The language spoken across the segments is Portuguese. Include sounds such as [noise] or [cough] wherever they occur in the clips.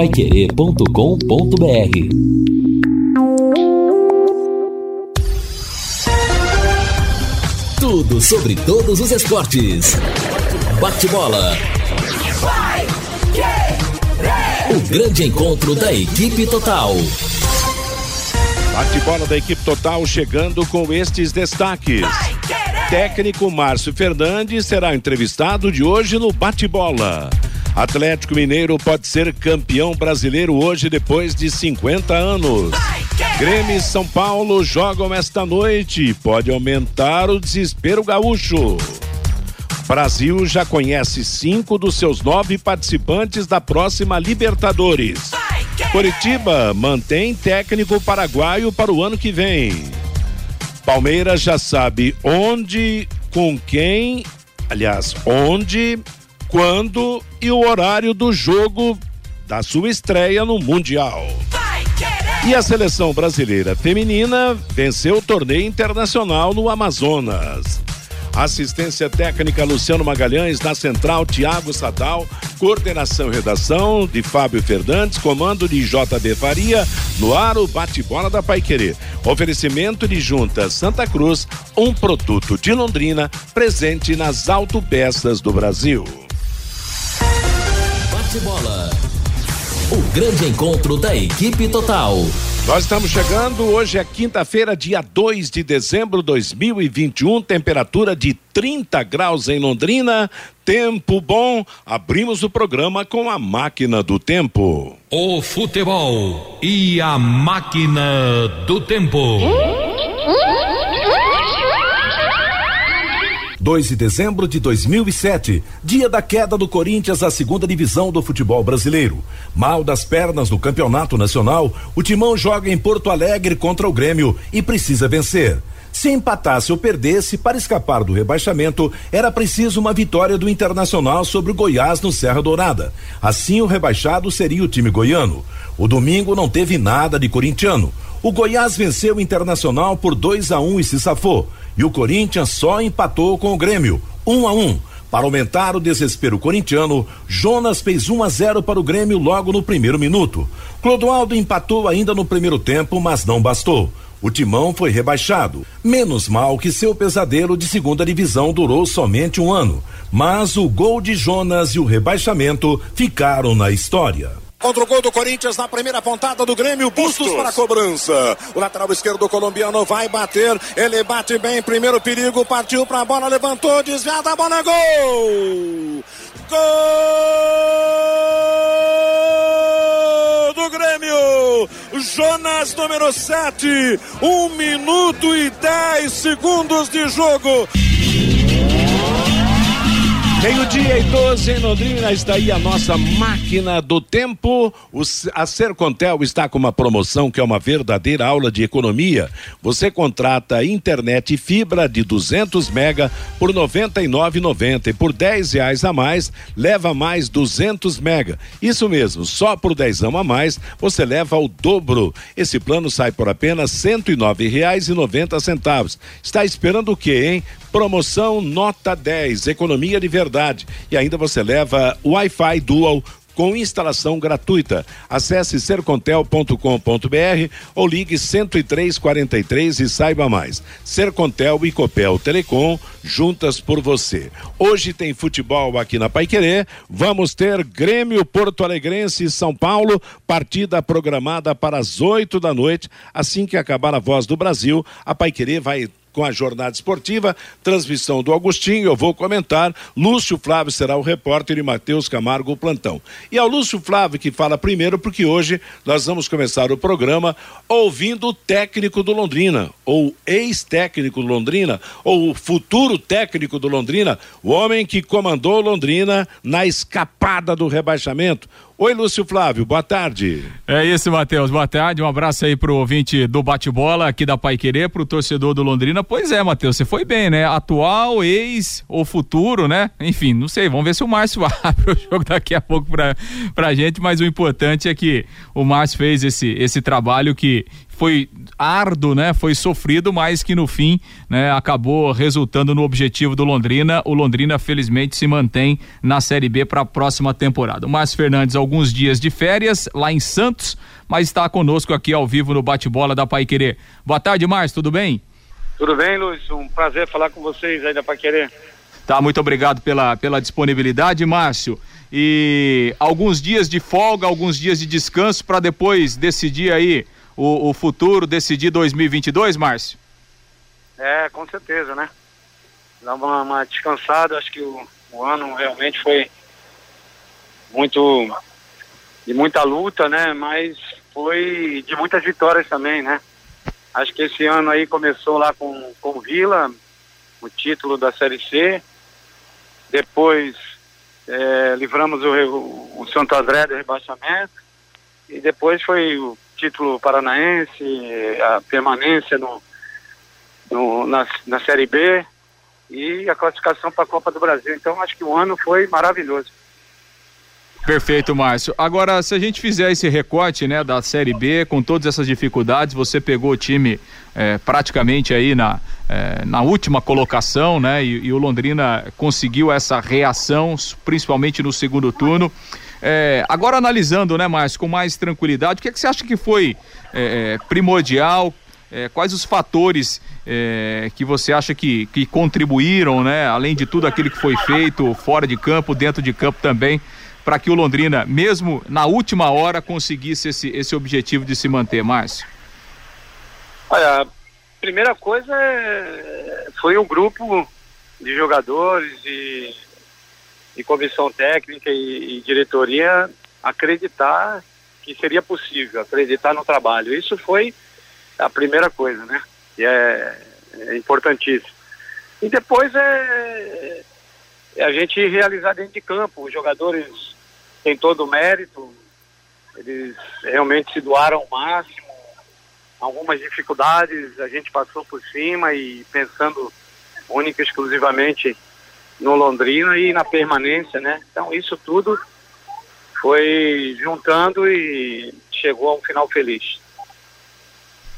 paiquerê.com.br Tudo sobre todos os esportes. Bate-bola. O grande encontro da equipe total. Bate-bola da equipe total chegando com estes destaques. Técnico Márcio Fernandes será entrevistado de hoje no Bate-bola. Atlético Mineiro pode ser campeão brasileiro hoje depois de 50 anos. Grêmio e São Paulo jogam esta noite. Pode aumentar o desespero gaúcho. Brasil já conhece cinco dos seus nove participantes da próxima Libertadores. Curitiba mantém técnico paraguaio para o ano que vem. Palmeiras já sabe onde, com quem, aliás, onde, quando e o horário do jogo da sua estreia no Mundial. E a seleção brasileira feminina venceu o torneio internacional no Amazonas. Assistência técnica Luciano Magalhães, na central Tiago Sadal, coordenação e redação de Fábio Fernandes, comando de JB Faria, no ar o bate-bola da Paiquerê. Oferecimento de Junta Santa Cruz, um produto de Londrina, presente nas autopeças do Brasil. Bate-bola. O grande encontro da equipe total. Nós estamos chegando, hoje é quinta-feira, dia 2 de dezembro de 2021, temperatura de 30 graus em Londrina, tempo bom. Abrimos o programa com a máquina do tempo. O futebol e a máquina do tempo. 2 de dezembro de 2007, dia da queda do Corinthians à segunda divisão do futebol brasileiro. Mal das pernas no campeonato nacional, o Timão joga em Porto Alegre contra o Grêmio e precisa vencer. Se empatasse ou perdesse, para escapar do rebaixamento, era preciso uma vitória do Internacional sobre o Goiás no Serra Dourada. Assim, o rebaixado seria o time goiano. O domingo não teve nada de corintiano. O Goiás venceu o Internacional por 2 a 1 um e se safou. E o Corinthians só empatou com o Grêmio, 1 um a 1. Um. Para aumentar o desespero corintiano, Jonas fez 1 a 0 para o Grêmio logo no primeiro minuto. Clodoaldo empatou ainda no primeiro tempo, mas não bastou. O timão foi rebaixado. Menos mal que seu pesadelo de segunda divisão durou somente um ano. Mas o gol de Jonas e o rebaixamento ficaram na história. Contra o gol do Corinthians na primeira pontada do Grêmio, Bustos, Bustos para a cobrança. O lateral esquerdo colombiano vai bater, ele bate bem, primeiro perigo, partiu para a bola, levantou, desviada, a bola é gol! Gol do Grêmio! Jonas número 7, um minuto e 10 segundos de jogo. Meio-dia e 12 em Londrina, está aí a nossa máquina do tempo. O, a Sercontel está com uma promoção que é uma verdadeira aula de economia. Você contrata internet e fibra de 200 mega por R$ 99,90 e por 10 reais a mais leva mais 200 mega. Isso mesmo, só por 10 a mais você leva o dobro. Esse plano sai por apenas R$ 109,90. Está esperando o quê, hein? Promoção nota 10, economia de verdade. E ainda você leva Wi-Fi Dual com instalação gratuita. Acesse sercontel.com.br ou ligue 10343 e saiba mais. Sercontel e Copel Telecom juntas por você. Hoje tem futebol aqui na Paiquerê. Vamos ter Grêmio Porto Alegrense e São Paulo, partida programada para as 8 da noite. Assim que acabar a voz do Brasil, a Paiquerê vai com a jornada esportiva, transmissão do Agostinho, eu vou comentar. Lúcio Flávio será o repórter e Matheus Camargo o plantão. E ao Lúcio Flávio que fala primeiro, porque hoje nós vamos começar o programa ouvindo o técnico do Londrina, ou ex-técnico do Londrina, ou futuro técnico do Londrina, o homem que comandou Londrina na escapada do rebaixamento Oi, Lúcio Flávio, boa tarde. É isso, Matheus, boa tarde. Um abraço aí pro ouvinte do bate-bola aqui da Pai Querer, pro torcedor do Londrina. Pois é, Matheus, você foi bem, né? Atual, ex ou futuro, né? Enfim, não sei, vamos ver se o Márcio [laughs] abre o jogo daqui a pouco pra, pra gente, mas o importante é que o Márcio fez esse, esse trabalho que foi árduo, né? Foi sofrido, mas que no fim, né, acabou resultando no objetivo do Londrina. O Londrina felizmente se mantém na Série B para a próxima temporada. O Márcio Fernandes alguns dias de férias lá em Santos, mas está conosco aqui ao vivo no bate-bola da Pai Querer. Boa tarde, Márcio, tudo bem? Tudo bem, Luiz? Um prazer falar com vocês aí da Pai Querer. Tá, muito obrigado pela, pela disponibilidade, Márcio. E alguns dias de folga, alguns dias de descanso para depois decidir aí o, o futuro, decidir 2022, Márcio? É, com certeza, né? Dar uma, uma descansada, acho que o, o ano realmente foi muito de muita luta, né? Mas foi de muitas vitórias também, né? Acho que esse ano aí começou lá com, com o Vila, o título da Série C. Depois é, livramos o, o Santo André do rebaixamento. E depois foi o título paranaense, a permanência no, no na, na Série B e a classificação para a Copa do Brasil. Então acho que o ano foi maravilhoso. Perfeito, Márcio. Agora, se a gente fizer esse recorte, né, da Série B, com todas essas dificuldades, você pegou o time é, praticamente aí na, é, na última colocação, né, e, e, o Londrina conseguiu essa reação, principalmente no segundo turno. É, agora analisando, né, Márcio, com mais tranquilidade, o que, é que você acha que foi é, é, primordial? É, quais os fatores que você acha que, que contribuíram, né, além de tudo aquilo que foi feito fora de campo, dentro de campo também, para que o Londrina, mesmo na última hora, conseguisse esse, esse objetivo de se manter, Márcio? Olha, a primeira coisa é, foi o grupo de jogadores e, comissão técnica e, e diretoria acreditar que seria possível, acreditar no trabalho. Isso foi a primeira coisa, né? E é, é importantíssimo. E depois é, é a gente realizar dentro de campo. Os jogadores têm todo o mérito, eles realmente se doaram ao máximo. Algumas dificuldades a gente passou por cima e pensando única e exclusivamente no Londrina e na permanência, né? Então isso tudo foi juntando e chegou a um final feliz.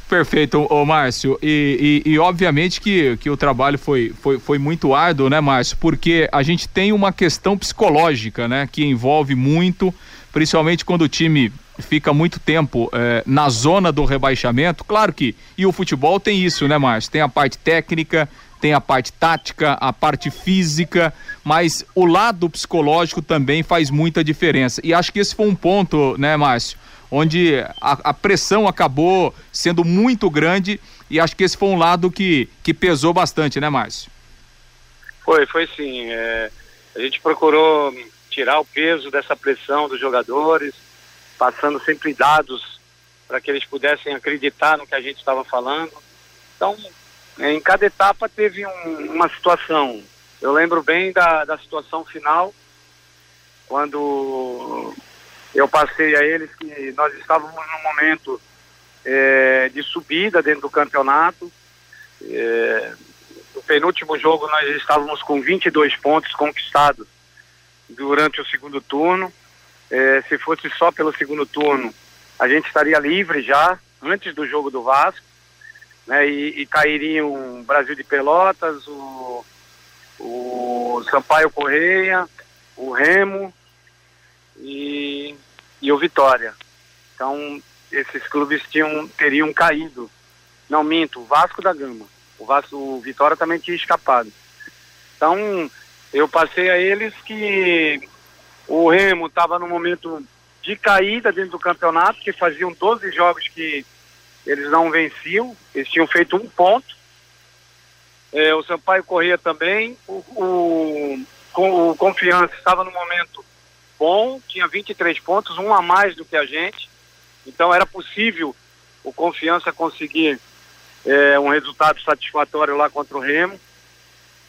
Perfeito, ô Márcio. E, e, e, obviamente que, que o trabalho foi, foi, foi muito árduo, né, Márcio? Porque a gente tem uma questão psicológica, né? Que envolve muito, principalmente quando o time fica muito tempo eh, na zona do rebaixamento. Claro que. E o futebol tem isso, né, Márcio? Tem a parte técnica, tem a parte tática, a parte física, mas o lado psicológico também faz muita diferença. E acho que esse foi um ponto, né, Márcio? onde a, a, pressão acabou sendo muito grande e acho que esse foi um lado que, que pesou bastante, né, Márcio? Foi, foi sim. É, a gente procurou tirar o peso dessa pressão dos jogadores, passando sempre dados para que eles pudessem acreditar no que a gente estava falando. Então, em cada etapa teve um, uma situação. Eu lembro bem da, da situação final, quando eu passei a eles que nós estávamos num momento é, de subida dentro do campeonato. É, no penúltimo jogo nós estávamos com 22 pontos conquistados durante o segundo turno. É, se fosse só pelo segundo turno, a gente estaria livre já antes do jogo do Vasco. Né, e, e cairiam o Brasil de Pelotas, o, o Sampaio Correia, o Remo, e, e o Vitória. Então, esses clubes tinham, teriam caído. Não minto, o Vasco da Gama. O Vasco, o Vitória também tinha escapado. Então, eu passei a eles que o Remo estava no momento de caída dentro do campeonato, que faziam 12 jogos que eles não venciam, eles tinham feito um ponto. É, o Sampaio Corrêa também, o, o, o Confiança estava no momento bom, tinha 23 pontos, um a mais do que a gente. Então era possível o Confiança conseguir é, um resultado satisfatório lá contra o Remo.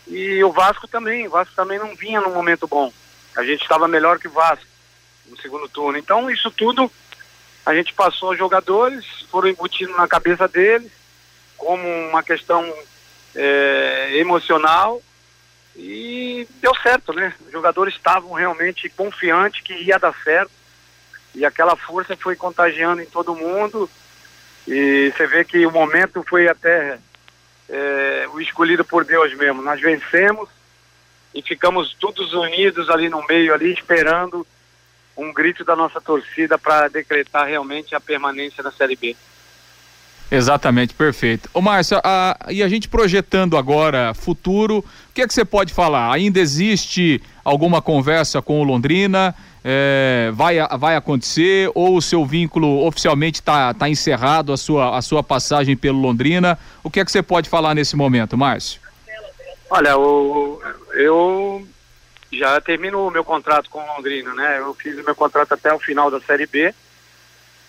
E o Vasco também, o Vasco também não vinha num momento bom. A gente estava melhor que o Vasco no segundo turno. Então isso tudo a gente passou aos jogadores, foram embutindo na cabeça deles como uma questão é, emocional e deu certo, né? Os jogadores estavam realmente confiantes que ia dar certo. E aquela força foi contagiando em todo mundo. E você vê que o momento foi até é, o escolhido por Deus mesmo. Nós vencemos e ficamos todos unidos ali no meio, ali esperando um grito da nossa torcida para decretar realmente a permanência na Série B. Exatamente, perfeito. Ô Márcio, a, e a gente projetando agora futuro, o que é que você pode falar? Ainda existe alguma conversa com o Londrina? É, vai, vai acontecer ou o seu vínculo oficialmente está tá encerrado a sua, a sua passagem pelo Londrina? O que é que você pode falar nesse momento, Márcio? Olha, eu já termino o meu contrato com o Londrina, né? Eu fiz o meu contrato até o final da Série B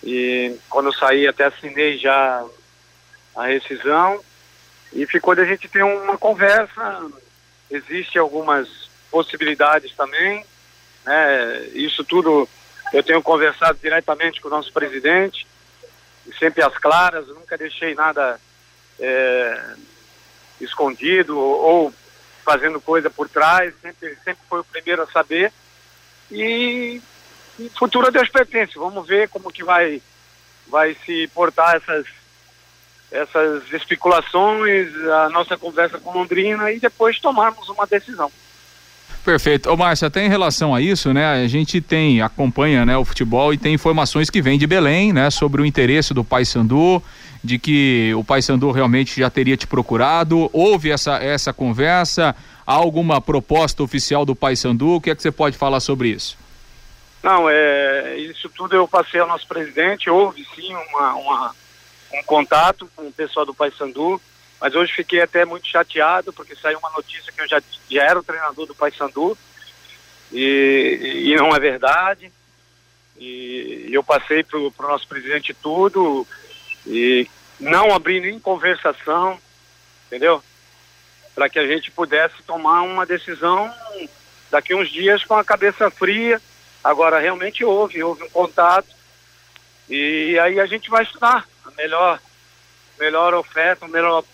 e quando eu saí até assinei já a rescisão e ficou da gente ter uma conversa. Existem algumas possibilidades também, né? Isso tudo eu tenho conversado diretamente com o nosso presidente, sempre às claras, nunca deixei nada é, escondido ou fazendo coisa por trás, sempre, sempre foi o primeiro a saber. E, e futuro a Deus pertence. Vamos ver como que vai, vai se portar essas, essas especulações, a nossa conversa com Londrina e depois tomarmos uma decisão. Perfeito. Ô Márcia, até em relação a isso, né, a gente tem, acompanha né, o futebol e tem informações que vêm de Belém, né, sobre o interesse do Paysandu, de que o Paysandu realmente já teria te procurado, houve essa, essa conversa, há alguma proposta oficial do Paysandu, o que é que você pode falar sobre isso? Não, é, isso tudo eu passei ao nosso presidente, houve sim uma, uma um contato com o pessoal do Paysandu, mas hoje fiquei até muito chateado porque saiu uma notícia que eu já, já era o treinador do Paysandu e, e não é verdade. E, e eu passei para o nosso presidente tudo e não abri nem conversação, entendeu? Para que a gente pudesse tomar uma decisão daqui uns dias com a cabeça fria. Agora realmente houve, houve um contato e aí a gente vai estudar a melhor, melhor oferta, a melhor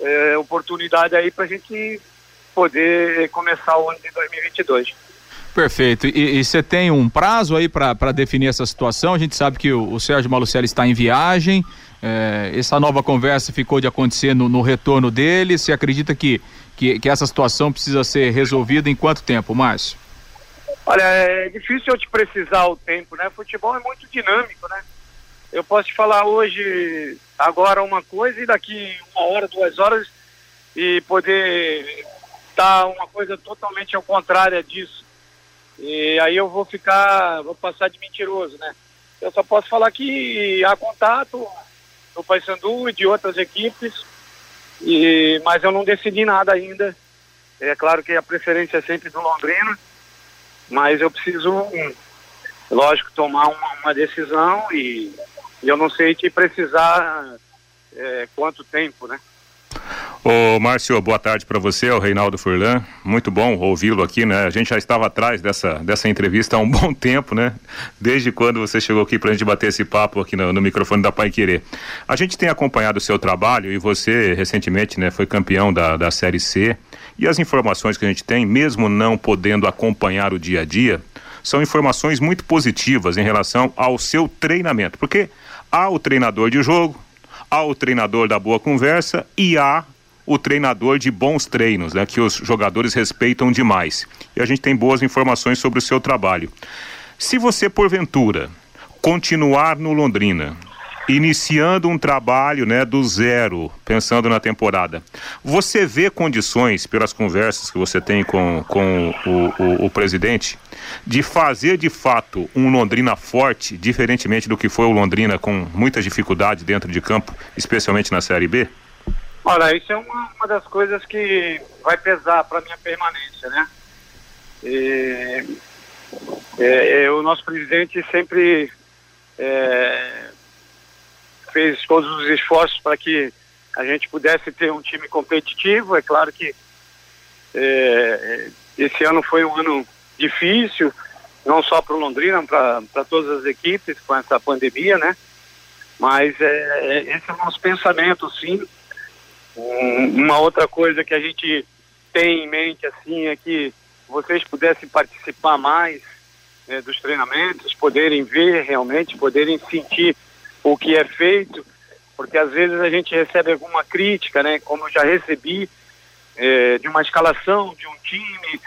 é, oportunidade aí para a gente poder começar o ano de 2022. Perfeito. E você tem um prazo aí para definir essa situação? A gente sabe que o, o Sérgio Malucelli está em viagem. É, essa nova conversa ficou de acontecer no, no retorno dele. Você acredita que, que, que, essa situação precisa ser resolvida em quanto tempo, Márcio? Olha, é difícil eu te precisar o tempo, né? Futebol é muito dinâmico, né? Eu posso te falar hoje, agora uma coisa e daqui uma hora, duas horas e poder estar uma coisa totalmente ao contrário disso. E aí eu vou ficar, vou passar de mentiroso, né? Eu só posso falar que há contato do Paysandu e de outras equipes, e, mas eu não decidi nada ainda. É claro que a preferência é sempre do Londrina, mas eu preciso, lógico, tomar uma, uma decisão e e eu não sei te precisar é, quanto tempo, né? Ô Márcio, boa tarde para você, é o Reinaldo Furlan. Muito bom ouvi-lo aqui, né? A gente já estava atrás dessa, dessa entrevista há um [laughs] bom tempo, né? Desde quando você chegou aqui para a gente bater esse papo aqui no, no microfone da Pai Querer. A gente tem acompanhado o seu trabalho e você recentemente, né, foi campeão da, da Série C. E as informações que a gente tem, mesmo não podendo acompanhar o dia a dia, são informações muito positivas em relação ao seu treinamento, porque Há o treinador de jogo, há o treinador da boa conversa e há o treinador de bons treinos, né, que os jogadores respeitam demais. E a gente tem boas informações sobre o seu trabalho. Se você, porventura, continuar no Londrina, iniciando um trabalho né, do zero, pensando na temporada. Você vê condições, pelas conversas que você tem com, com o, o, o presidente, de fazer de fato um Londrina forte, diferentemente do que foi o Londrina com muita dificuldade dentro de campo, especialmente na Série B? Olha, isso é uma, uma das coisas que vai pesar para minha permanência, né? E, é, é, o nosso presidente sempre é, fez todos os esforços para que a gente pudesse ter um time competitivo. É claro que é, esse ano foi um ano difícil, não só para o Londrina, para todas as equipes com essa pandemia, né? Mas é, é, esse é o nosso pensamento, sim. Um, uma outra coisa que a gente tem em mente, assim, é que vocês pudessem participar mais né, dos treinamentos, poderem ver realmente, poderem sentir o que é feito, porque às vezes a gente recebe alguma crítica, né? Como eu já recebi é, de uma escalação de um time,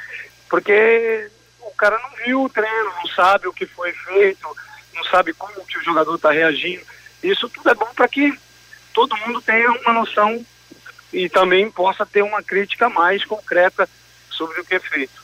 porque o cara não viu o treino, não sabe o que foi feito, não sabe como que o jogador está reagindo. Isso tudo é bom para que todo mundo tenha uma noção e também possa ter uma crítica mais concreta sobre o que é feito.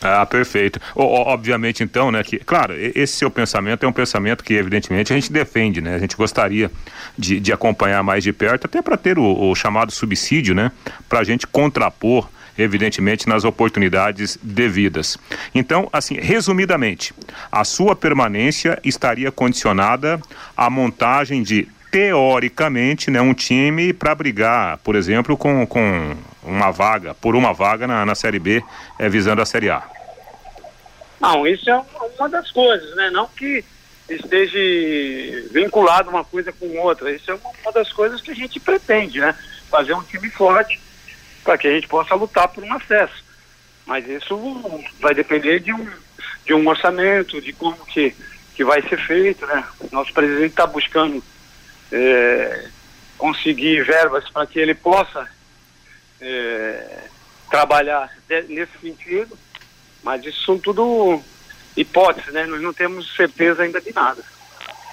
Ah, perfeito. O, obviamente, então, né, que, claro, esse seu pensamento é um pensamento que, evidentemente, a gente defende, né? A gente gostaria de, de acompanhar mais de perto, até para ter o, o, chamado subsídio, né? Para a gente contrapor, evidentemente, nas oportunidades devidas. Então, assim, resumidamente, a sua permanência estaria condicionada à montagem de teoricamente, né, um time para brigar, por exemplo, com, com uma vaga, por uma vaga na, na Série B, é, visando a Série A. Não, isso é uma das coisas, né? Não que esteja vinculado uma coisa com outra. Isso é uma das coisas que a gente pretende, né? Fazer um time forte para que a gente possa lutar por um acesso. Mas isso vai depender de um, de um orçamento, de como que, que vai ser feito, né? Nosso presidente está buscando é, conseguir verbas para que ele possa é, trabalhar nesse sentido, mas isso são tudo hipóteses, né? Nós não temos certeza ainda de nada.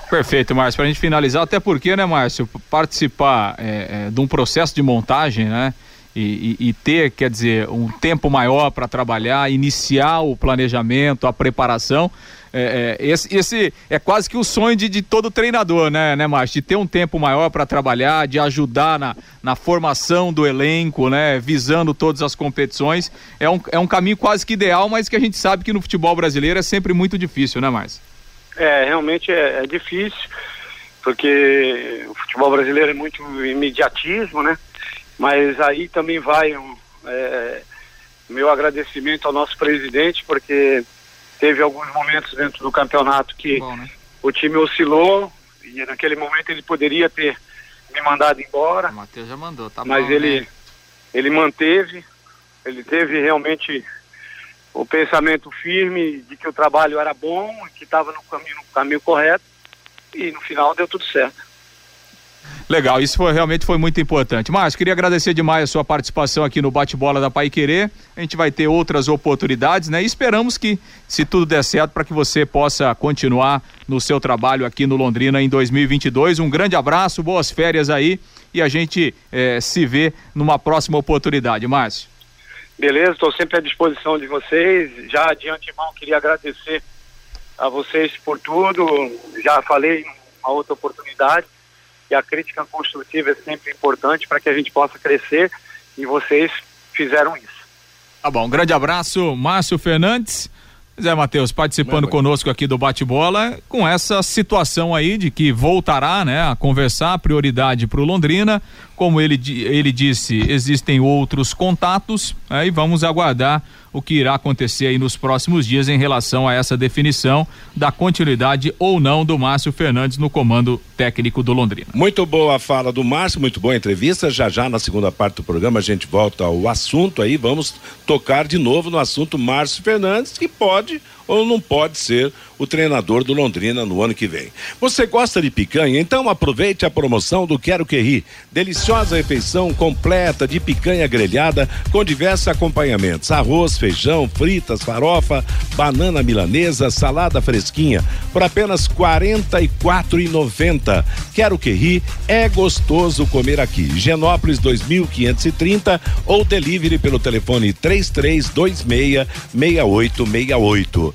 Perfeito, Márcio. Para a gente finalizar, até porque, né, Márcio, participar é, é, de um processo de montagem, né? E, e, e, ter, quer dizer, um tempo maior para trabalhar, iniciar o planejamento, a preparação, é, é, esse, esse, é quase que o sonho de, de todo treinador, né, né, Márcio? De ter um tempo maior para trabalhar, de ajudar na, na formação do elenco, né? Visando todas as competições. É um, é um caminho quase que ideal, mas que a gente sabe que no futebol brasileiro é sempre muito difícil, né, Márcio? É, realmente é, é difícil, porque o futebol brasileiro é muito imediatismo, né? Mas aí também vai um, é, meu agradecimento ao nosso presidente, porque Teve alguns momentos dentro do campeonato que Bom, né? o time oscilou e naquele momento ele poderia ter me mandado embora. O Matheus já mandou, tá Mas bom, ele, né? ele manteve, ele teve realmente o pensamento firme de que o trabalho era bom, que estava no caminho, no caminho correto e no final deu tudo certo. Legal, isso foi, realmente foi muito importante. Márcio, queria agradecer demais a sua participação aqui no Bate-Bola da Pai Querer. A gente vai ter outras oportunidades, né? E esperamos que, se tudo der certo, para que você possa continuar no seu trabalho aqui no Londrina em 2022. Um grande abraço, boas férias aí e a gente eh, se vê numa próxima oportunidade. Márcio. Beleza, estou sempre à disposição de vocês. Já de antemão queria agradecer a vocês por tudo. Já falei em uma outra oportunidade e a crítica construtiva é sempre importante para que a gente possa crescer e vocês fizeram isso. Tá bom, um grande abraço, Márcio Fernandes. Zé Matheus, participando conosco aqui do bate-bola, com essa situação aí de que voltará, né, a conversar, prioridade para o Londrina. Como ele, ele disse, existem outros contatos, aí vamos aguardar o que irá acontecer aí nos próximos dias em relação a essa definição da continuidade ou não do Márcio Fernandes no comando técnico do Londrina. Muito boa a fala do Márcio, muito boa a entrevista. Já já na segunda parte do programa a gente volta ao assunto aí, vamos tocar de novo no assunto Márcio Fernandes, que pode episódio ou não pode ser o treinador do Londrina no ano que vem. Você gosta de picanha? Então aproveite a promoção do Quero Que Ri. Deliciosa refeição completa de picanha grelhada com diversos acompanhamentos: arroz, feijão, fritas, farofa, banana milanesa, salada fresquinha por apenas R$ 44,90. Quero Que Ri é gostoso comer aqui. Genópolis 2530 ou delivery pelo telefone 3326 6868.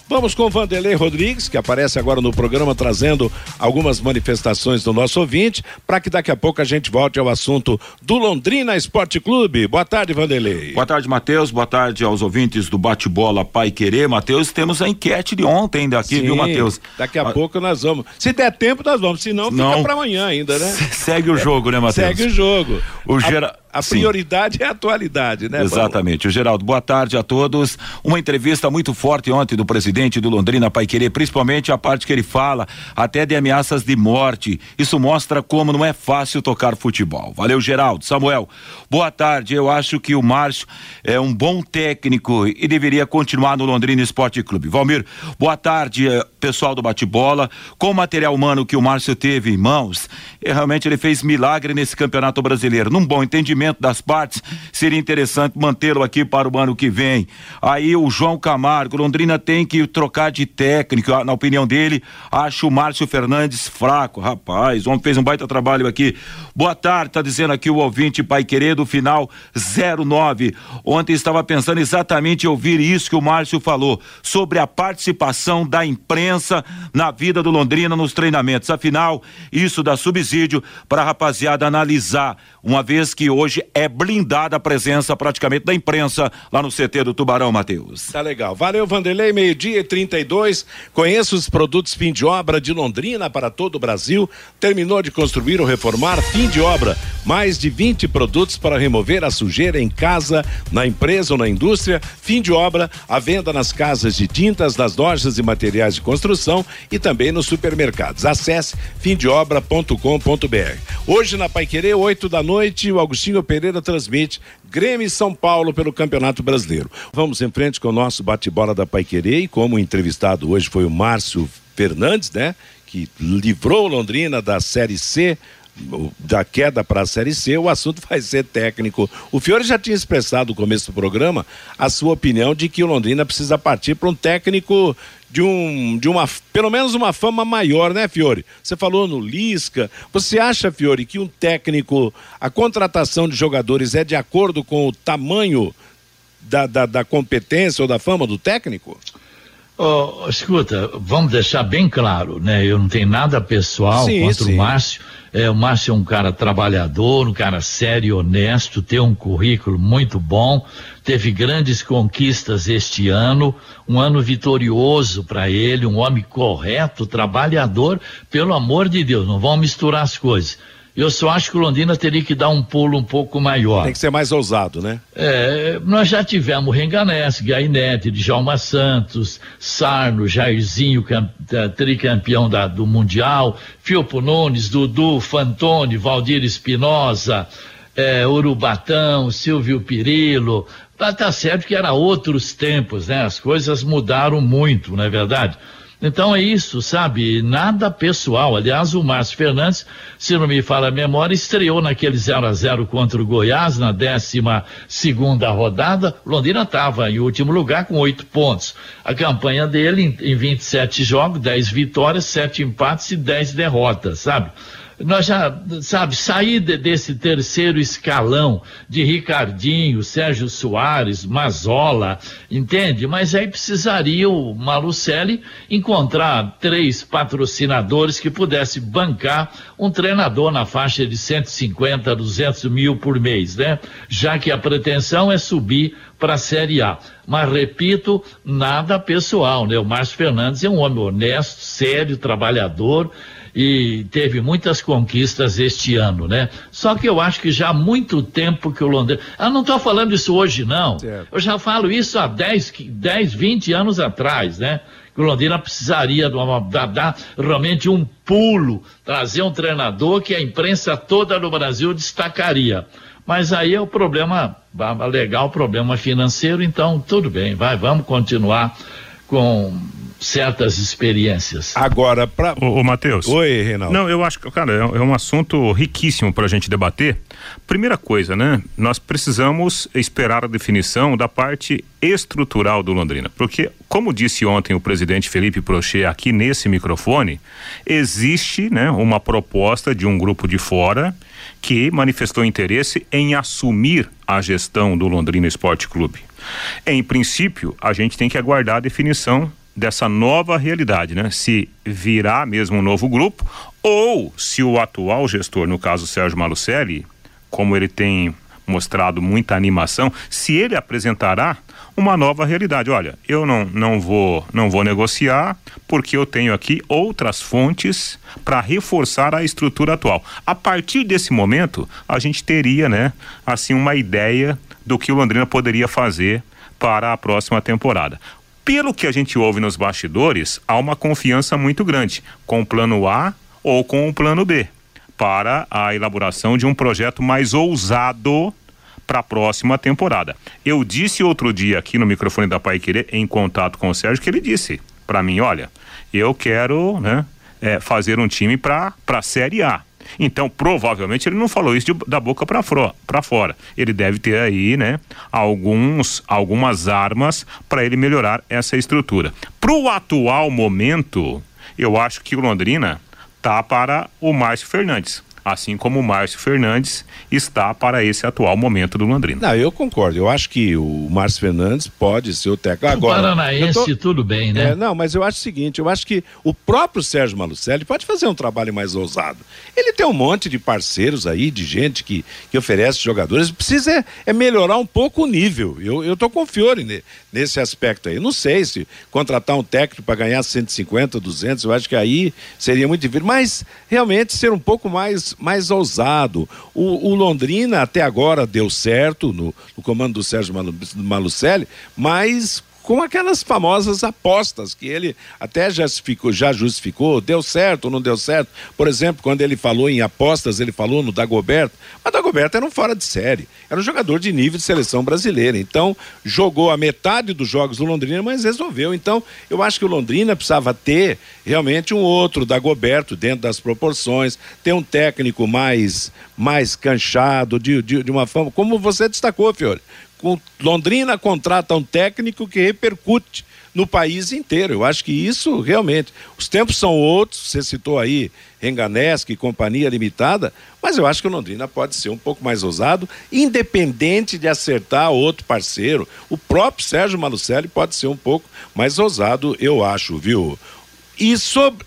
Vamos com Vanderlei Rodrigues, que aparece agora no programa trazendo algumas manifestações do nosso ouvinte, para que daqui a pouco a gente volte ao assunto do Londrina Esporte Clube. Boa tarde, Vanderlei. Boa tarde, Matheus. Boa tarde aos ouvintes do Bate-Bola Pai Querer. Matheus, temos a enquete de ontem daqui, Sim, viu, Matheus? Daqui a ah, pouco nós vamos. Se der tempo, nós vamos. Se não, não fica para amanhã ainda, né? Segue o jogo, né, Matheus? Segue o jogo. O gera... A prioridade Sim. é a atualidade, né? Exatamente. Paulo? O Geraldo, boa tarde a todos. Uma entrevista muito forte ontem do presidente presidente do Londrina Pai Querer, principalmente a parte que ele fala até de ameaças de morte. Isso mostra como não é fácil tocar futebol. Valeu, Geraldo. Samuel, boa tarde. Eu acho que o Márcio é um bom técnico e deveria continuar no Londrina Esporte Clube. Valmir, boa tarde, eh, pessoal do bate-bola. Com o material humano que o Márcio teve em mãos, eh, realmente ele fez milagre nesse campeonato brasileiro. Num bom entendimento das partes, seria interessante mantê-lo aqui para o ano que vem. Aí o João Camargo, Londrina tem que trocar de técnico, na opinião dele, acho o Márcio Fernandes fraco. Rapaz, o homem fez um baita trabalho aqui. Boa tarde, tá dizendo aqui o ouvinte Pai Querer final 09. Ontem estava pensando exatamente em ouvir isso que o Márcio falou sobre a participação da imprensa na vida do Londrina nos treinamentos. Afinal, isso dá subsídio para a rapaziada analisar, uma vez que hoje é blindada a presença praticamente da imprensa lá no CT do Tubarão, Matheus. Tá legal. Valeu, Vanderlei, meio-dia e 32. Conheça os produtos fim de obra de Londrina para todo o Brasil. Terminou de construir ou reformar, fim de obra. Mais de 20 produtos para remover a sujeira em casa, na empresa ou na indústria. Fim de obra, a venda nas casas de tintas, nas lojas e materiais de construção e também nos supermercados. Acesse fimdeobra.com.br. Hoje na Paiquerê, 8 da noite, o Agostinho Pereira transmite Grêmio e São Paulo pelo Campeonato Brasileiro. Vamos em frente com o nosso bate-bola da Paiquerê e como entrevistado hoje foi o Márcio Fernandes, né? Que livrou Londrina da Série C da queda para a Série C, o assunto vai ser técnico. O Fiore já tinha expressado no começo do programa a sua opinião de que o Londrina precisa partir para um técnico de um de uma pelo menos uma fama maior, né, Fiore? Você falou no Lisca. Você acha, Fiore, que um técnico, a contratação de jogadores é de acordo com o tamanho da, da, da competência ou da fama do técnico? Oh, escuta, vamos deixar bem claro, né? Eu não tenho nada pessoal sim, contra sim. o Márcio. É, o Márcio é um cara trabalhador, um cara sério, honesto, tem um currículo muito bom, teve grandes conquistas este ano, um ano vitorioso para ele, um homem correto, trabalhador, pelo amor de Deus, não vamos misturar as coisas. Eu só acho que o Londrina teria que dar um pulo um pouco maior. Tem que ser mais ousado, né? É, nós já tivemos Renganés, Gainete, Djalma Santos, Sarno, Jairzinho, tricampeão da, do Mundial, Fiopo Nunes, Dudu, Fantoni, Valdir Espinosa, é, Urubatão, Silvio Pirillo. Tá, tá certo que era outros tempos, né? As coisas mudaram muito, não é verdade? Então é isso, sabe? Nada pessoal. Aliás, o Márcio Fernandes, se não me fala a memória, estreou naquele 0 a 0 contra o Goiás na 12 segunda rodada. Londrina estava em último lugar com oito pontos. A campanha dele em, em 27 jogos, 10 vitórias, sete empates e 10 derrotas, sabe? Nós já, sabe, sair de, desse terceiro escalão de Ricardinho, Sérgio Soares, Mazola, entende? Mas aí precisaria o Malucelli encontrar três patrocinadores que pudessem bancar um treinador na faixa de 150, 200 mil por mês, né? Já que a pretensão é subir para a Série A. Mas repito, nada pessoal, né? O Márcio Fernandes é um homem honesto, sério, trabalhador e teve muitas conquistas este ano, né? Só que eu acho que já há muito tempo que o Londrina. Eu não estou falando isso hoje, não. Certo. Eu já falo isso há 10, 10, 20 anos atrás, né? Que o Londrina precisaria de uma, dar realmente um pulo, trazer um treinador que a imprensa toda no Brasil destacaria. Mas aí é o problema legal, o problema financeiro, então tudo bem, vai, vamos continuar com certas experiências. Agora, para. Ô, ô Matheus. Oi, Reinaldo. Não, eu acho que, cara, é, é um assunto riquíssimo para a gente debater. Primeira coisa, né? Nós precisamos esperar a definição da parte estrutural do Londrina. Porque, como disse ontem o presidente Felipe Prochet aqui nesse microfone, existe né, uma proposta de um grupo de fora que manifestou interesse em assumir a gestão do Londrina Esporte Clube. Em princípio, a gente tem que aguardar a definição dessa nova realidade, né? Se virá mesmo um novo grupo ou se o atual gestor, no caso Sérgio Malucelli, como ele tem mostrado muita animação, se ele apresentará uma nova realidade. Olha, eu não, não vou não vou negociar porque eu tenho aqui outras fontes para reforçar a estrutura atual. A partir desse momento, a gente teria, né, assim uma ideia do que o Londrina poderia fazer para a próxima temporada. Pelo que a gente ouve nos bastidores, há uma confiança muito grande com o plano A ou com o plano B para a elaboração de um projeto mais ousado para a próxima temporada. Eu disse outro dia aqui no microfone da Pai Querer, em contato com o Sérgio, que ele disse para mim: olha, eu quero né, é, fazer um time para a Série A. Então, provavelmente ele não falou isso de, da boca para fora. Ele deve ter aí, né, alguns, algumas armas para ele melhorar essa estrutura. Para o atual momento, eu acho que o Londrina tá para o Márcio Fernandes assim como o Márcio Fernandes está para esse atual momento do Londrina. Não, eu concordo. Eu acho que o Márcio Fernandes pode ser o técnico agora. O Paranaense, tô... tudo bem, né? É, não, mas eu acho o seguinte: eu acho que o próprio Sérgio Malucelli pode fazer um trabalho mais ousado. Ele tem um monte de parceiros aí, de gente que, que oferece jogadores. Precisa é, é melhorar um pouco o nível. Eu, eu tô confiando nesse aspecto aí. Não sei se contratar um técnico para ganhar 150, 200, eu acho que aí seria muito difícil. Mas realmente ser um pouco mais mais, ousado. O, o, Londrina até agora deu certo no, no comando do Sérgio Malucelli, mas com aquelas famosas apostas que ele até já justificou, já justificou, deu certo ou não deu certo. Por exemplo, quando ele falou em apostas, ele falou no Dagoberto, mas Dagoberto era um fora de série, era um jogador de nível de seleção brasileira. Então, jogou a metade dos jogos do Londrina, mas resolveu. Então, eu acho que o Londrina precisava ter realmente um outro Dagoberto dentro das proporções, ter um técnico mais mais canchado, de, de, de uma fama, como você destacou, Fiore Londrina contrata um técnico que repercute no país inteiro. Eu acho que isso realmente. Os tempos são outros, você citou aí Renganesque, Companhia Limitada, mas eu acho que o Londrina pode ser um pouco mais ousado, independente de acertar outro parceiro. O próprio Sérgio Malucelli pode ser um pouco mais ousado, eu acho, viu? E sobre.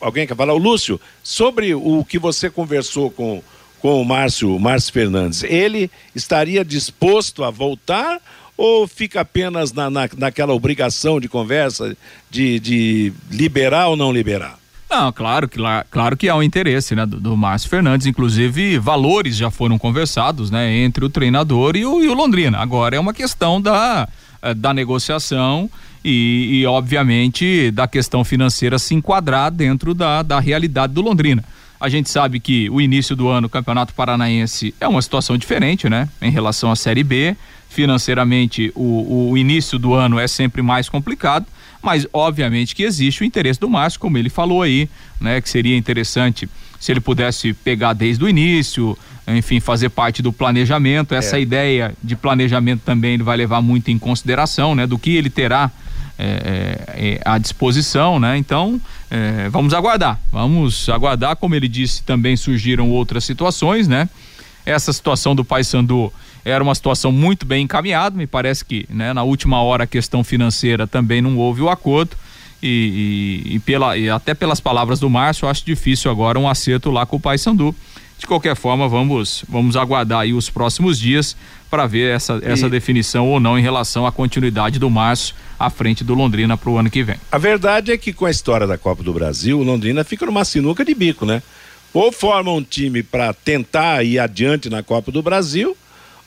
Alguém quer falar? O Lúcio, sobre o que você conversou com com o Márcio, Márcio Fernandes, ele estaria disposto a voltar ou fica apenas na, na, naquela obrigação de conversa de, de liberar ou não liberar? Não, claro que, claro que há um interesse né, do, do Márcio Fernandes, inclusive valores já foram conversados né, entre o treinador e o, e o Londrina. Agora é uma questão da, eh, da negociação e, e, obviamente, da questão financeira se enquadrar dentro da, da realidade do Londrina. A gente sabe que o início do ano, o Campeonato Paranaense, é uma situação diferente, né? Em relação à Série B. Financeiramente, o, o início do ano é sempre mais complicado, mas obviamente que existe o interesse do Márcio, como ele falou aí, né? Que seria interessante se ele pudesse pegar desde o início, enfim, fazer parte do planejamento. Essa é. ideia de planejamento também ele vai levar muito em consideração, né? Do que ele terá é, é, é, à disposição, né? Então, é, vamos aguardar, vamos aguardar. Como ele disse, também surgiram outras situações, né? Essa situação do Paysandu era uma situação muito bem encaminhada, me parece que, né? Na última hora a questão financeira também não houve o acordo. E, e, e, pela, e até pelas palavras do Márcio, acho difícil agora um acerto lá com o Paysandu. De qualquer forma, vamos, vamos aguardar aí os próximos dias para ver essa, essa definição ou não em relação à continuidade do Márcio à frente do Londrina para o ano que vem. A verdade é que com a história da Copa do Brasil, o Londrina fica numa sinuca de bico, né? Ou forma um time para tentar ir adiante na Copa do Brasil,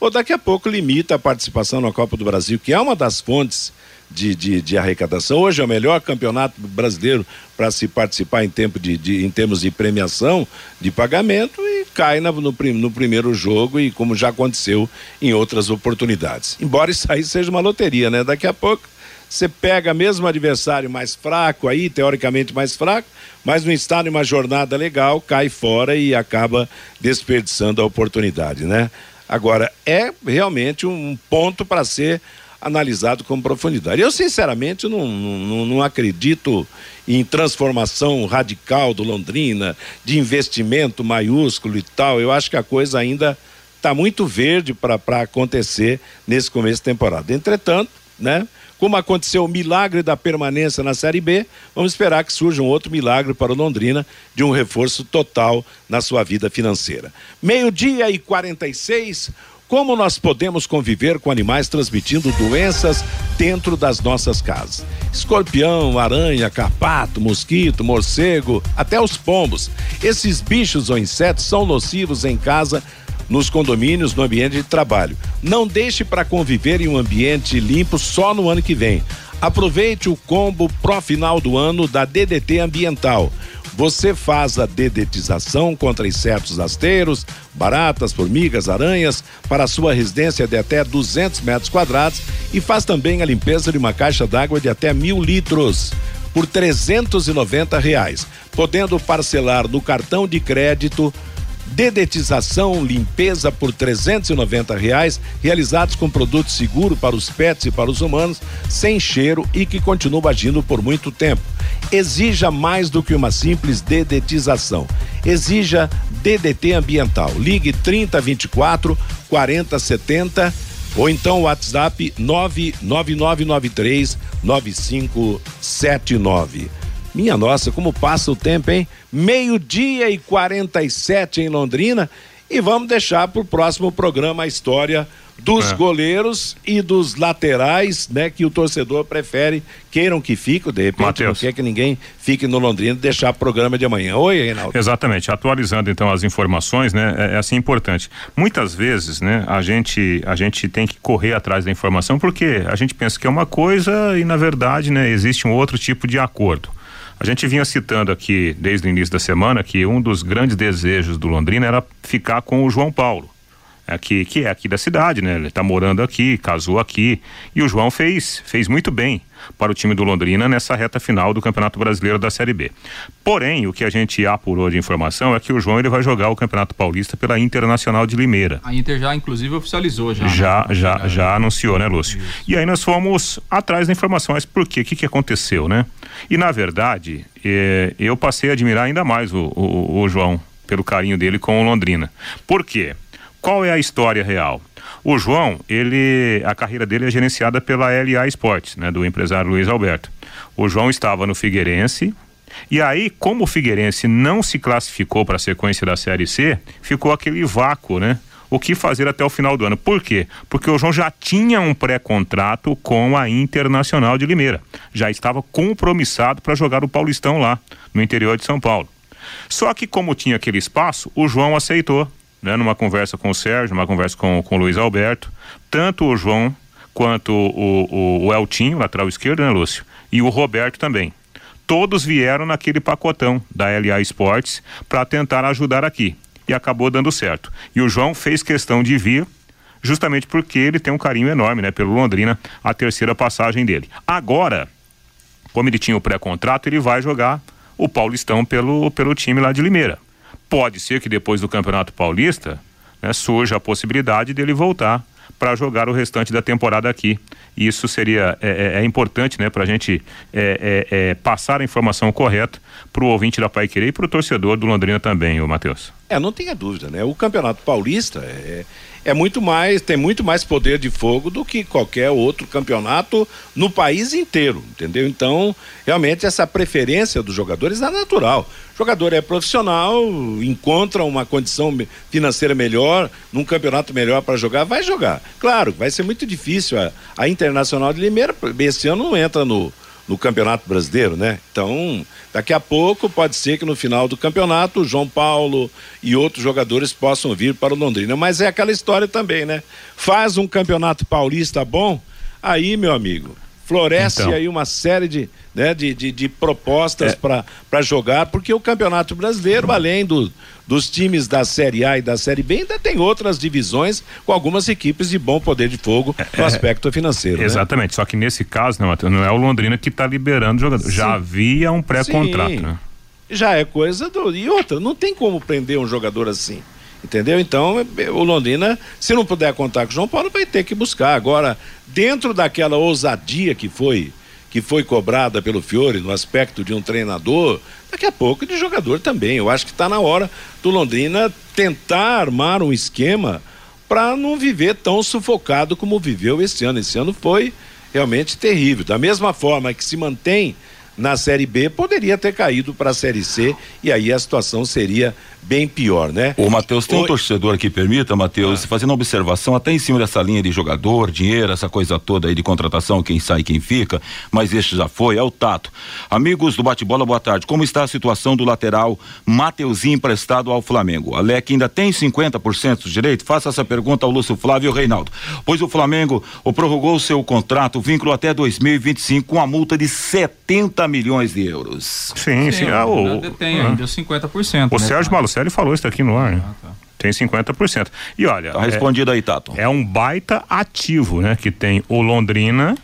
ou daqui a pouco limita a participação na Copa do Brasil, que é uma das fontes de, de, de arrecadação. Hoje é o melhor campeonato brasileiro para se participar em, tempo de, de, em termos de premiação, de pagamento, e cai na, no, no primeiro jogo, e como já aconteceu em outras oportunidades. Embora isso aí seja uma loteria, né? Daqui a pouco você pega mesmo adversário mais fraco aí, teoricamente mais fraco, mas não está numa jornada legal, cai fora e acaba desperdiçando a oportunidade, né? Agora, é realmente um ponto para ser analisado com profundidade. Eu, sinceramente, não, não, não acredito em transformação radical do Londrina, de investimento maiúsculo e tal. Eu acho que a coisa ainda está muito verde para acontecer nesse começo de temporada. Entretanto, né? Como aconteceu o milagre da permanência na Série B, vamos esperar que surja um outro milagre para o Londrina de um reforço total na sua vida financeira. Meio-dia e 46. Como nós podemos conviver com animais transmitindo doenças dentro das nossas casas? Escorpião, aranha, carpato, mosquito, morcego, até os pombos. Esses bichos ou insetos são nocivos em casa nos condomínios, no ambiente de trabalho. Não deixe para conviver em um ambiente limpo só no ano que vem. Aproveite o combo pró final do ano da DDT Ambiental. Você faz a dedetização contra insetos rasteiros, baratas, formigas, aranhas para a sua residência de até 200 metros quadrados e faz também a limpeza de uma caixa d'água de até mil litros por 390 reais, podendo parcelar no cartão de crédito dedetização, limpeza por 390 reais, realizados com produto seguro para os pets e para os humanos, sem cheiro e que continua agindo por muito tempo. Exija mais do que uma simples dedetização. Exija DDT ambiental. Ligue 3024 4070 ou então o WhatsApp 99993 9579. Minha nossa, como passa o tempo, hein? Meio-dia e 47 em Londrina. E vamos deixar para o próximo programa a história dos é. goleiros e dos laterais, né, que o torcedor prefere, queiram que fiquem, de repente Mateus. não quer que ninguém fique no Londrina e deixar o programa de amanhã. Oi, Reinaldo. Exatamente, atualizando então as informações, né, é, é assim importante. Muitas vezes, né, a gente a gente tem que correr atrás da informação porque a gente pensa que é uma coisa e na verdade, né, existe um outro tipo de acordo. A gente vinha citando aqui desde o início da semana que um dos grandes desejos do Londrina era ficar com o João Paulo. Aqui, que é aqui da cidade, né? Ele está morando aqui, casou aqui. E o João fez, fez muito bem para o time do Londrina nessa reta final do Campeonato Brasileiro da Série B. Porém, o que a gente apurou de informação é que o João ele vai jogar o Campeonato Paulista pela Internacional de Limeira. A Inter já, inclusive, oficializou já. Já, né? já, já anunciou, né, Lúcio? Isso. E aí nós fomos atrás da informação, mas por quê? O que, que aconteceu, né? E na verdade, eh, eu passei a admirar ainda mais o, o, o João pelo carinho dele com o Londrina. Por quê? Qual é a história real? O João, ele, a carreira dele é gerenciada pela LA Esportes, né, do empresário Luiz Alberto. O João estava no Figueirense, e aí, como o Figueirense não se classificou para a sequência da Série C, ficou aquele vácuo, né? O que fazer até o final do ano? Por quê? Porque o João já tinha um pré-contrato com a Internacional de Limeira. Já estava compromissado para jogar o Paulistão lá, no interior de São Paulo. Só que, como tinha aquele espaço, o João aceitou né, numa conversa com o Sérgio, numa conversa com, com o Luiz Alberto, tanto o João quanto o, o, o Eltinho, lateral esquerdo, né, Lúcio? E o Roberto também. Todos vieram naquele pacotão da LA Esportes para tentar ajudar aqui. E acabou dando certo. E o João fez questão de vir justamente porque ele tem um carinho enorme, né, pelo Londrina, a terceira passagem dele. Agora, como ele tinha o pré-contrato, ele vai jogar o Paulistão pelo, pelo time lá de Limeira. Pode ser que depois do Campeonato Paulista né, surja a possibilidade dele voltar para jogar o restante da temporada aqui. Isso seria é, é, é importante, né, para a gente é, é, é, passar a informação correta para o ouvinte da Pai Querer e para o torcedor do Londrina também, o Matheus. É, não tenha dúvida, né? O Campeonato Paulista é, é muito mais, tem muito mais poder de fogo do que qualquer outro campeonato no país inteiro, entendeu? Então, realmente essa preferência dos jogadores é natural. O jogador é profissional, encontra uma condição financeira melhor, num campeonato melhor para jogar, vai jogar. Claro, vai ser muito difícil. A, a Internacional de Limeira, esse ano não entra no, no Campeonato Brasileiro, né? Então, daqui a pouco pode ser que no final do campeonato o João Paulo e outros jogadores possam vir para o Londrina, mas é aquela história também, né? Faz um campeonato paulista bom, aí, meu amigo, floresce então. aí uma série de, né, de, de, de propostas é. para jogar, porque o Campeonato Brasileiro, além do, dos times da Série A e da Série B, ainda tem outras divisões com algumas equipes de bom poder de fogo no é, aspecto financeiro. Né? Exatamente, né? só que nesse caso, não, não é o Londrina que está liberando jogadores. Já havia um pré-contrato, né? Já é coisa do. E outra, não tem como prender um jogador assim. Entendeu? Então, o Londrina, se não puder contar com o João Paulo, vai ter que buscar. Agora, dentro daquela ousadia que foi que foi cobrada pelo Fiore no aspecto de um treinador, daqui a pouco de jogador também. Eu acho que está na hora do Londrina tentar armar um esquema para não viver tão sufocado como viveu esse ano. Esse ano foi realmente terrível. Da mesma forma que se mantém na Série B, poderia ter caído para a Série C e aí a situação seria bem pior, né? O Matheus, tem um torcedor que permita, Matheus, ah. fazendo uma observação até em cima dessa linha de jogador, dinheiro, essa coisa toda aí de contratação, quem sai, quem fica, mas este já foi, é o Tato. Amigos do Bate-Bola, boa tarde. Como está a situação do lateral Mateuzinho emprestado ao Flamengo? Alec ainda tem 50% de direito? Faça essa pergunta ao Lúcio Flávio Reinaldo. Pois o Flamengo o prorrogou seu contrato, vínculo até 2025, com a multa de 70 milhões de euros. Sim, sim. sim ah, o, tem ainda 50%. O né, Sérgio Malucelli falou isso aqui no ar, né? Ah, tá. Tem 50%. E olha. Tá respondido é, aí, Tato. É um baita ativo, né? Que tem o Londrina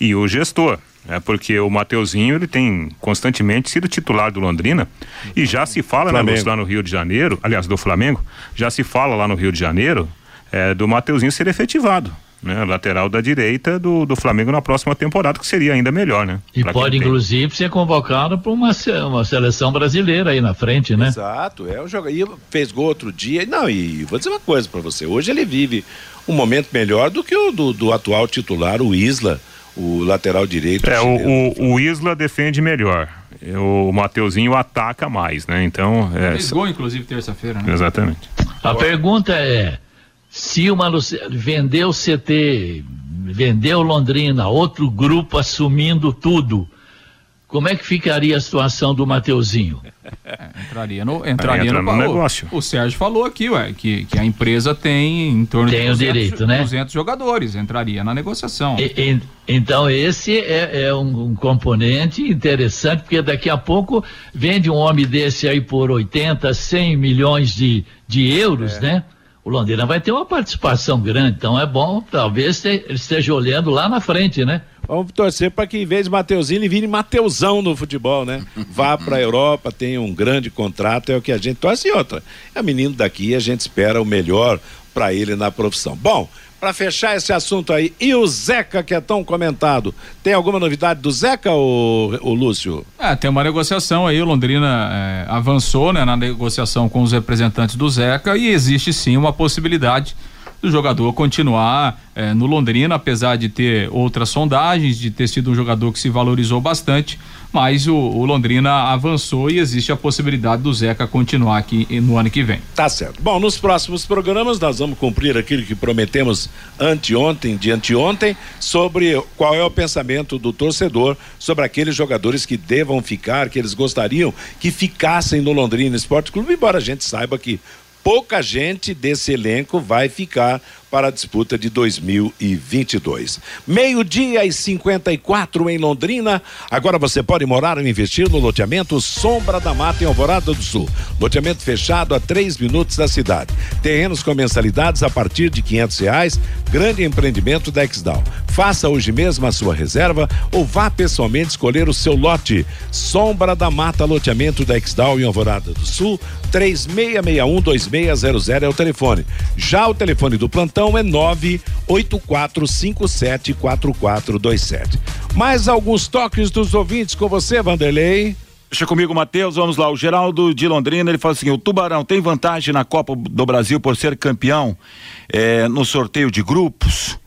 e o gestor. É porque o Mateuzinho ele tem constantemente sido titular do Londrina e já se fala né, lá no Rio de Janeiro, aliás do Flamengo, já se fala lá no Rio de Janeiro é, do Mateuzinho ser efetivado né? Lateral da direita do, do Flamengo na próxima temporada, que seria ainda melhor, né? E pode, inclusive, ser convocado para uma, uma seleção brasileira aí na frente, né? Exato, é o jogador. fez gol outro dia. Não, e vou dizer uma coisa para você: hoje ele vive um momento melhor do que o do, do atual titular, o Isla, o lateral direito. É, o, o, o, Isla defende melhor. O Mateuzinho ataca mais, né? Então. É, fez gol, inclusive, terça-feira, né? Exatamente. A pergunta é se uma vendeu CT, vendeu Londrina, outro grupo assumindo tudo, como é que ficaria a situação do Mateuzinho? É, [laughs] entraria no, entraria Entra no, no, negócio. O, o, Sérgio falou aqui, ué, que, que a empresa tem em torno tem de 200, direito, né? 200 jogadores, entraria na negociação. E, e, então esse é, é um, um, componente interessante, porque daqui a pouco vende um homem desse aí por 80, 100 milhões de, de euros, é. né? O Londrina vai ter uma participação grande, então é bom, talvez ele esteja olhando lá na frente, né? Vamos torcer para que em vez de Mateuzinho ele vire Mateusão no futebol, né? Vá [laughs] para a Europa, tenha um grande contrato, é o que a gente torce e outra. É menino daqui, a gente espera o melhor para ele na profissão. Bom, para fechar esse assunto aí, e o Zeca que é tão comentado, tem alguma novidade do Zeca, o, o Lúcio? É, tem uma negociação aí, o Londrina é, avançou né, na negociação com os representantes do Zeca e existe sim uma possibilidade do jogador continuar é, no Londrina, apesar de ter outras sondagens, de ter sido um jogador que se valorizou bastante mas o, o, Londrina avançou e existe a possibilidade do Zeca continuar aqui no ano que vem. Tá certo. Bom, nos próximos programas nós vamos cumprir aquilo que prometemos anteontem, de anteontem, sobre qual é o pensamento do torcedor sobre aqueles jogadores que devam ficar, que eles gostariam que ficassem no Londrina Esporte Clube, embora a gente saiba que pouca gente desse elenco vai ficar para a disputa de 2022. Meio-dia e 54 em Londrina. Agora você pode morar ou investir no loteamento Sombra da Mata em Alvorada do Sul. Loteamento fechado a três minutos da cidade. Terrenos com mensalidades a partir de quinhentos reais. Grande empreendimento da Exdal. Faça hoje mesmo a sua reserva ou vá pessoalmente escolher o seu lote. Sombra da Mata, loteamento da Exdal em Alvorada do Sul. 3661 2600 é o telefone. Já o telefone do plantão plantão é 984574427. Mais alguns toques dos ouvintes com você, Vanderlei. Deixa comigo, Matheus. Vamos lá. O Geraldo de Londrina ele fala assim: o Tubarão tem vantagem na Copa do Brasil por ser campeão é, no sorteio de grupos.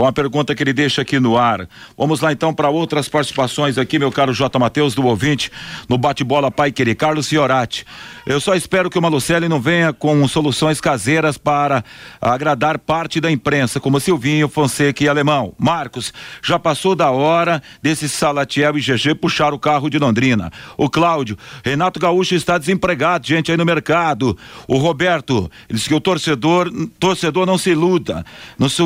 Bom, a pergunta que ele deixa aqui no ar. Vamos lá então para outras participações aqui, meu caro J. Matheus, do ouvinte, no bate-bola Pai Querer. Carlos Fiorati. Eu só espero que o Malucelli não venha com soluções caseiras para agradar parte da imprensa, como Silvinho, Fonseca e Alemão. Marcos, já passou da hora desse Salatiel e GG puxar o carro de Londrina. O Cláudio, Renato Gaúcho está desempregado, gente aí no mercado. O Roberto, ele disse que o torcedor, torcedor não se iluda, não se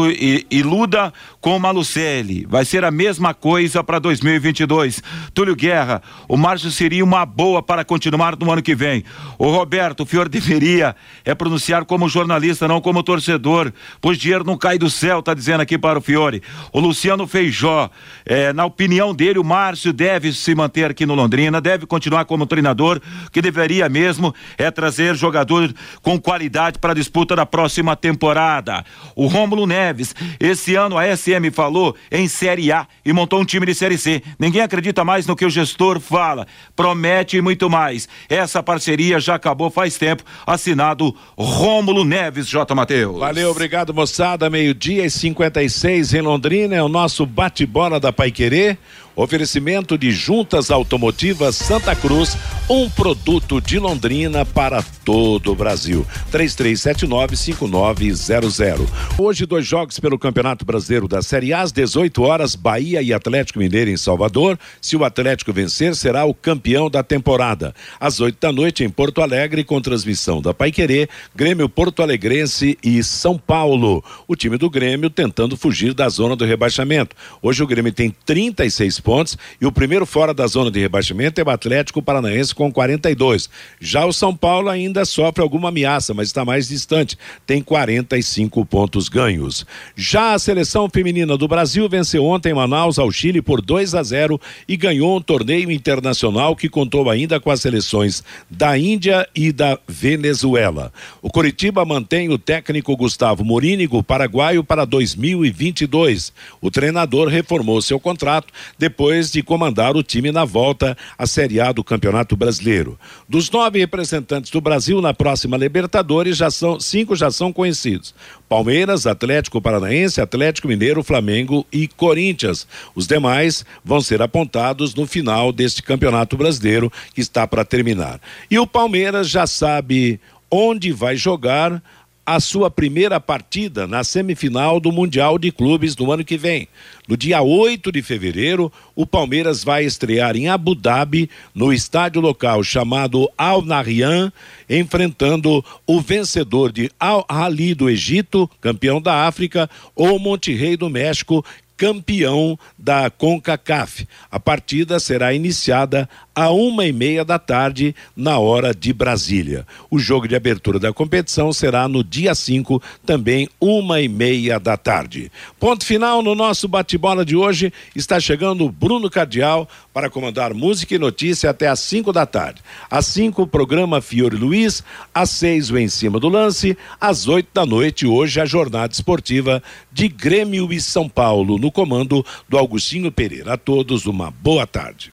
iluda Com o Malucelli. Vai ser a mesma coisa para 2022. Túlio Guerra, o Márcio seria uma boa para continuar no ano que vem. O Roberto, o Fior deveria é pronunciar como jornalista, não como torcedor, pois dinheiro não cai do céu, tá dizendo aqui para o Fiore. O Luciano Feijó, é, na opinião dele, o Márcio deve se manter aqui no Londrina, deve continuar como treinador, que deveria mesmo é trazer jogador com qualidade para a disputa da próxima temporada. O Rômulo Neves, esse ano ano a SM falou em Série A e montou um time de Série C. Ninguém acredita mais no que o gestor fala. Promete muito mais. Essa parceria já acabou faz tempo. Assinado Rômulo Neves, J. Matheus. Valeu, obrigado, moçada. Meio-dia e 56 em Londrina. É o nosso bate-bola da Pai Querer. Oferecimento de Juntas Automotivas Santa Cruz, um produto de Londrina para todo o Brasil. 33795900. Hoje dois jogos pelo Campeonato Brasileiro da Série A às 18 horas, Bahia e Atlético Mineiro em Salvador. Se o Atlético vencer, será o campeão da temporada. Às 8 da noite em Porto Alegre com transmissão da Paiquerê, Grêmio Porto Alegrense e São Paulo. O time do Grêmio tentando fugir da zona do rebaixamento. Hoje o Grêmio tem 36 pontos e o primeiro fora da zona de rebaixamento é o Atlético Paranaense com 42. Já o São Paulo ainda sofre alguma ameaça, mas está mais distante, tem 45 pontos ganhos. Já a seleção feminina do Brasil venceu ontem em Manaus ao Chile por 2 a 0 e ganhou um torneio internacional que contou ainda com as seleções da Índia e da Venezuela. O Coritiba mantém o técnico Gustavo Morínigo paraguaio para 2022. O treinador reformou seu contrato depois de comandar o time na volta à Série A do Campeonato Brasileiro. Dos nove representantes do Brasil na próxima Libertadores, já são cinco já são conhecidos: Palmeiras, Atlético Paranaense, Atlético Mineiro, Flamengo e Corinthians. Os demais vão ser apontados no final deste Campeonato Brasileiro que está para terminar. E o Palmeiras já sabe onde vai jogar a sua primeira partida na semifinal do Mundial de Clubes do ano que vem. No dia 8 de fevereiro, o Palmeiras vai estrear em Abu Dhabi, no estádio local chamado Al Nahyan, enfrentando o vencedor de Al Ali do Egito, campeão da África, ou Monterrey do México, campeão da CONCACAF. A partida será iniciada a uma e meia da tarde, na hora de Brasília. O jogo de abertura da competição será no dia 5, também uma e meia da tarde. Ponto final no nosso bate-bola de hoje. Está chegando Bruno Cardial para comandar música e notícia até às 5 da tarde. Às 5, o programa Fiore Luiz. Às 6, o Em Cima do Lance. Às 8 da noite, hoje, a jornada esportiva de Grêmio e São Paulo, no comando do Augustinho Pereira. A todos, uma boa tarde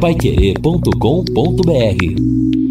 paiquerê.com.br